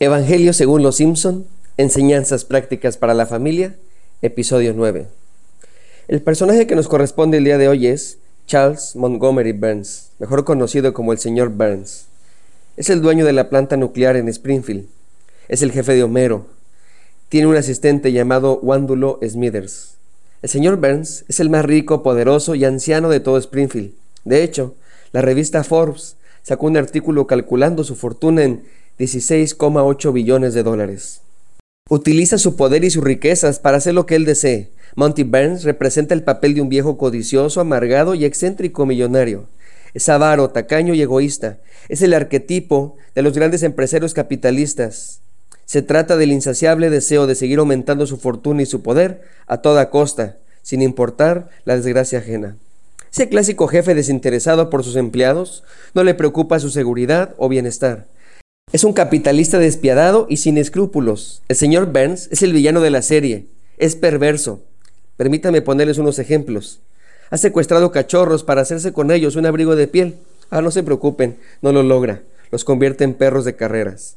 Evangelio según los Simpson, Enseñanzas prácticas para la familia, episodio 9. El personaje que nos corresponde el día de hoy es Charles Montgomery Burns, mejor conocido como el señor Burns. Es el dueño de la planta nuclear en Springfield. Es el jefe de Homero. Tiene un asistente llamado Wandulo Smithers. El señor Burns es el más rico, poderoso y anciano de todo Springfield. De hecho, la revista Forbes sacó un artículo calculando su fortuna en 16,8 billones de dólares. Utiliza su poder y sus riquezas para hacer lo que él desee. Monty Burns representa el papel de un viejo codicioso, amargado y excéntrico millonario. Es avaro, tacaño y egoísta. Es el arquetipo de los grandes empresarios capitalistas. Se trata del insaciable deseo de seguir aumentando su fortuna y su poder a toda costa, sin importar la desgracia ajena. Ese clásico jefe desinteresado por sus empleados no le preocupa su seguridad o bienestar. Es un capitalista despiadado y sin escrúpulos. El señor Burns es el villano de la serie. Es perverso. Permítame ponerles unos ejemplos. Ha secuestrado cachorros para hacerse con ellos un abrigo de piel. Ah, no se preocupen, no lo logra. Los convierte en perros de carreras.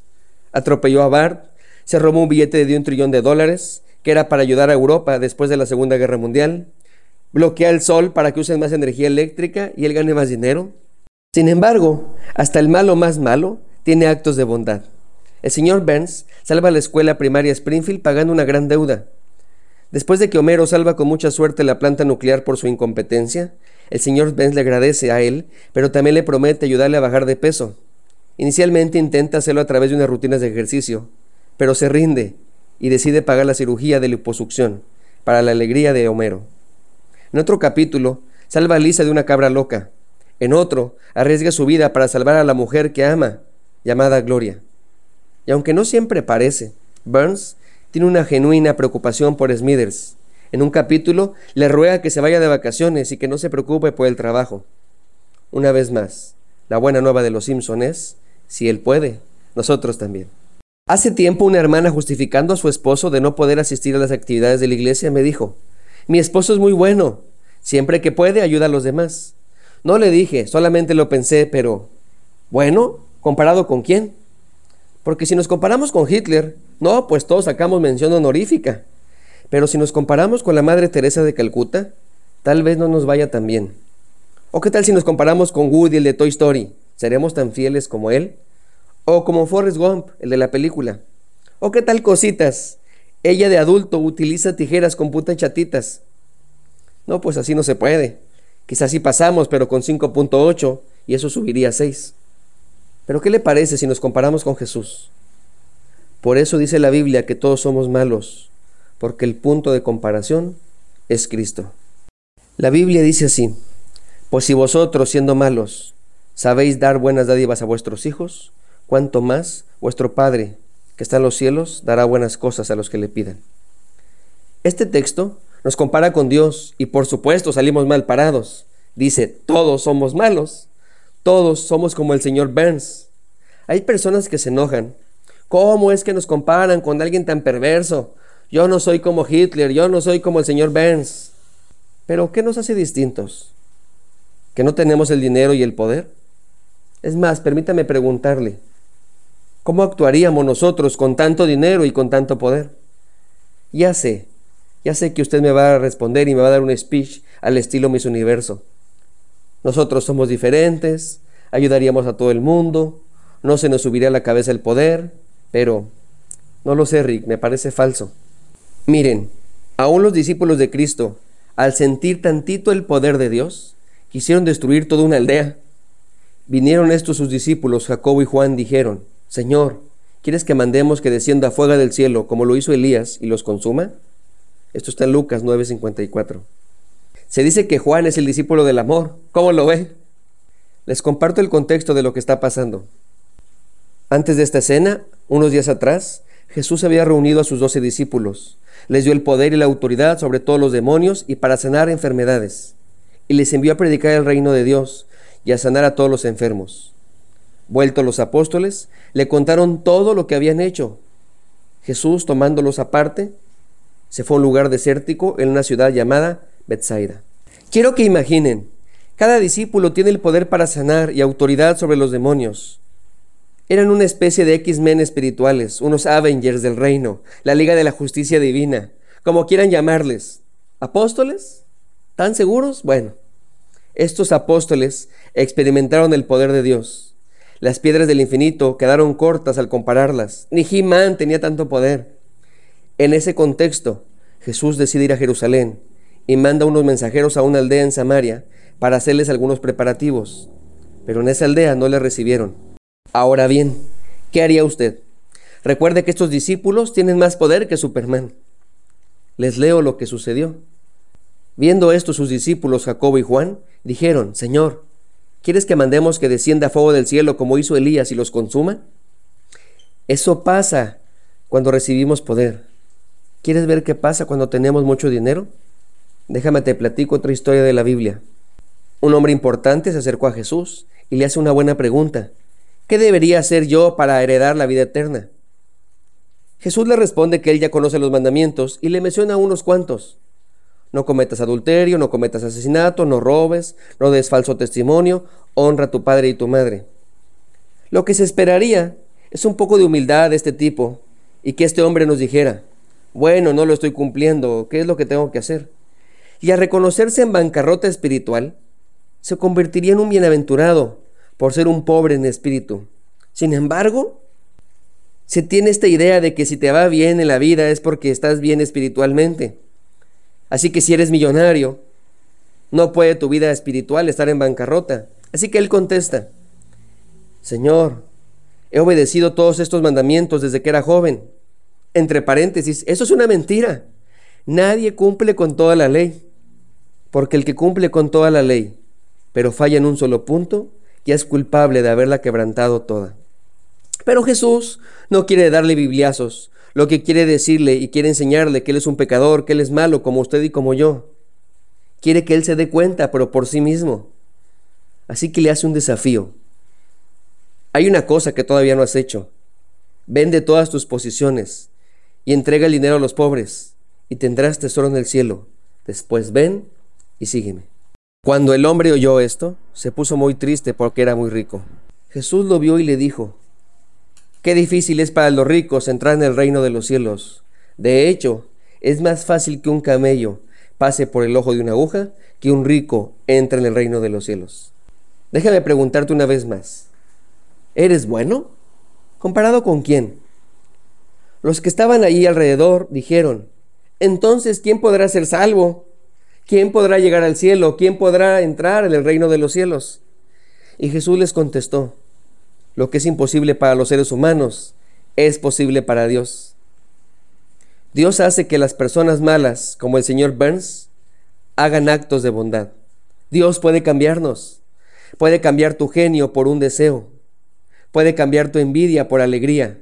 Atropelló a Bart, se robó un billete de un trillón de dólares, que era para ayudar a Europa después de la Segunda Guerra Mundial. Bloquea el sol para que usen más energía eléctrica y él gane más dinero. Sin embargo, hasta el malo más malo tiene actos de bondad. El señor Burns salva la escuela primaria Springfield pagando una gran deuda. Después de que Homero salva con mucha suerte la planta nuclear por su incompetencia, el señor Burns le agradece a él, pero también le promete ayudarle a bajar de peso. Inicialmente intenta hacerlo a través de unas rutinas de ejercicio, pero se rinde y decide pagar la cirugía de liposucción, para la alegría de Homero. En otro capítulo, salva a Lisa de una cabra loca. En otro, arriesga su vida para salvar a la mujer que ama, llamada Gloria. Y aunque no siempre parece, Burns tiene una genuina preocupación por Smithers. En un capítulo le ruega que se vaya de vacaciones y que no se preocupe por el trabajo. Una vez más, la buena nueva de los Simpson es, si él puede, nosotros también. Hace tiempo una hermana justificando a su esposo de no poder asistir a las actividades de la iglesia me dijo, mi esposo es muy bueno, siempre que puede ayuda a los demás. No le dije, solamente lo pensé, pero, bueno, ¿Comparado con quién? Porque si nos comparamos con Hitler, no, pues todos sacamos mención honorífica. Pero si nos comparamos con la Madre Teresa de Calcuta, tal vez no nos vaya tan bien. ¿O qué tal si nos comparamos con Woody, el de Toy Story? ¿Seremos tan fieles como él? ¿O como Forrest Gump, el de la película? ¿O qué tal cositas? Ella de adulto utiliza tijeras con putas chatitas. No, pues así no se puede. Quizás sí pasamos, pero con 5.8 y eso subiría a 6. Pero ¿qué le parece si nos comparamos con Jesús? Por eso dice la Biblia que todos somos malos, porque el punto de comparación es Cristo. La Biblia dice así, pues si vosotros siendo malos sabéis dar buenas dádivas a vuestros hijos, cuanto más vuestro Padre que está en los cielos dará buenas cosas a los que le pidan. Este texto nos compara con Dios y por supuesto salimos mal parados. Dice, todos somos malos. Todos somos como el señor Burns. Hay personas que se enojan. ¿Cómo es que nos comparan con alguien tan perverso? Yo no soy como Hitler, yo no soy como el señor Burns. Pero ¿qué nos hace distintos? ¿Que no tenemos el dinero y el poder? Es más, permítame preguntarle, ¿cómo actuaríamos nosotros con tanto dinero y con tanto poder? Ya sé, ya sé que usted me va a responder y me va a dar un speech al estilo Miss Universo. Nosotros somos diferentes, ayudaríamos a todo el mundo, no se nos subiría a la cabeza el poder, pero no lo sé, Rick, me parece falso. Miren, aún los discípulos de Cristo, al sentir tantito el poder de Dios, quisieron destruir toda una aldea. Vinieron estos sus discípulos, Jacobo y Juan, dijeron, Señor, ¿quieres que mandemos que descienda fuego del cielo como lo hizo Elías y los consuma? Esto está en Lucas 9:54. Se dice que Juan es el discípulo del amor. ¿Cómo lo ve? Les comparto el contexto de lo que está pasando. Antes de esta escena, unos días atrás, Jesús había reunido a sus doce discípulos. Les dio el poder y la autoridad sobre todos los demonios y para sanar enfermedades. Y les envió a predicar el reino de Dios y a sanar a todos los enfermos. Vueltos los apóstoles, le contaron todo lo que habían hecho. Jesús, tomándolos aparte, se fue a un lugar desértico en una ciudad llamada Bethsaida. Quiero que imaginen, cada discípulo tiene el poder para sanar y autoridad sobre los demonios. Eran una especie de X-Men espirituales, unos Avengers del reino, la Liga de la Justicia Divina, como quieran llamarles. ¿Apóstoles? ¿Tan seguros? Bueno, estos apóstoles experimentaron el poder de Dios. Las piedras del infinito quedaron cortas al compararlas. Ni He-Man tenía tanto poder. En ese contexto, Jesús decide ir a Jerusalén y manda unos mensajeros a una aldea en Samaria para hacerles algunos preparativos. Pero en esa aldea no le recibieron. Ahora bien, ¿qué haría usted? Recuerde que estos discípulos tienen más poder que Superman. Les leo lo que sucedió. Viendo esto sus discípulos Jacobo y Juan, dijeron, Señor, ¿quieres que mandemos que descienda fuego del cielo como hizo Elías y los consuma? Eso pasa cuando recibimos poder. ¿Quieres ver qué pasa cuando tenemos mucho dinero? Déjame te platico otra historia de la Biblia. Un hombre importante se acercó a Jesús y le hace una buena pregunta. ¿Qué debería hacer yo para heredar la vida eterna? Jesús le responde que él ya conoce los mandamientos y le menciona unos cuantos. No cometas adulterio, no cometas asesinato, no robes, no des falso testimonio, honra a tu padre y tu madre. Lo que se esperaría es un poco de humildad de este tipo y que este hombre nos dijera, bueno, no lo estoy cumpliendo, ¿qué es lo que tengo que hacer? Y a reconocerse en bancarrota espiritual, se convertiría en un bienaventurado por ser un pobre en espíritu. Sin embargo, se tiene esta idea de que si te va bien en la vida es porque estás bien espiritualmente. Así que si eres millonario, no puede tu vida espiritual estar en bancarrota. Así que él contesta, Señor, he obedecido todos estos mandamientos desde que era joven. Entre paréntesis, eso es una mentira. Nadie cumple con toda la ley, porque el que cumple con toda la ley, pero falla en un solo punto, ya es culpable de haberla quebrantado toda. Pero Jesús no quiere darle bibliazos, lo que quiere decirle y quiere enseñarle que Él es un pecador, que Él es malo como usted y como yo. Quiere que Él se dé cuenta, pero por sí mismo. Así que le hace un desafío. Hay una cosa que todavía no has hecho. Vende todas tus posiciones y entrega el dinero a los pobres y tendrás tesoro en el cielo. Después ven y sígueme. Cuando el hombre oyó esto, se puso muy triste porque era muy rico. Jesús lo vio y le dijo, Qué difícil es para los ricos entrar en el reino de los cielos. De hecho, es más fácil que un camello pase por el ojo de una aguja que un rico entre en el reino de los cielos. Déjame preguntarte una vez más. ¿Eres bueno? ¿Comparado con quién? Los que estaban allí alrededor dijeron, entonces, ¿quién podrá ser salvo? ¿Quién podrá llegar al cielo? ¿Quién podrá entrar en el reino de los cielos? Y Jesús les contestó, lo que es imposible para los seres humanos es posible para Dios. Dios hace que las personas malas, como el señor Burns, hagan actos de bondad. Dios puede cambiarnos. Puede cambiar tu genio por un deseo. Puede cambiar tu envidia por alegría.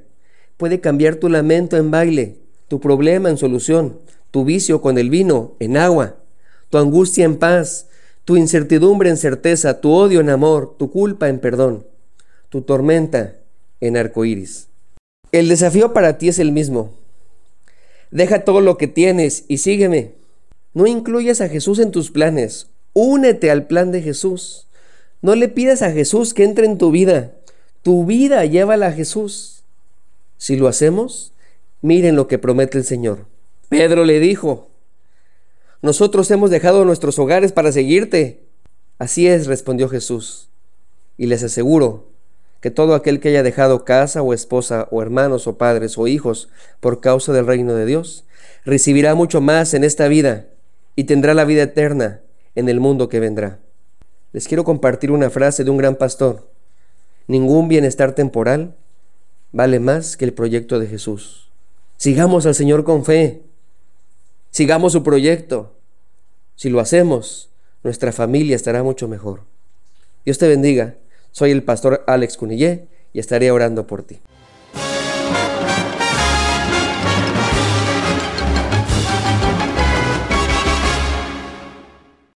Puede cambiar tu lamento en baile, tu problema en solución, tu vicio con el vino en agua, tu angustia en paz, tu incertidumbre en certeza, tu odio en amor, tu culpa en perdón tu tormenta en arcoíris. El desafío para ti es el mismo. Deja todo lo que tienes y sígueme. No incluyas a Jesús en tus planes. Únete al plan de Jesús. No le pidas a Jesús que entre en tu vida. Tu vida llévala a Jesús. Si lo hacemos, miren lo que promete el Señor. Pedro le dijo, nosotros hemos dejado nuestros hogares para seguirte. Así es, respondió Jesús. Y les aseguro que todo aquel que haya dejado casa o esposa o hermanos o padres o hijos por causa del reino de Dios, recibirá mucho más en esta vida y tendrá la vida eterna en el mundo que vendrá. Les quiero compartir una frase de un gran pastor. Ningún bienestar temporal vale más que el proyecto de Jesús. Sigamos al Señor con fe. Sigamos su proyecto. Si lo hacemos, nuestra familia estará mucho mejor. Dios te bendiga soy el pastor Alex Cunillé y estaré orando por ti.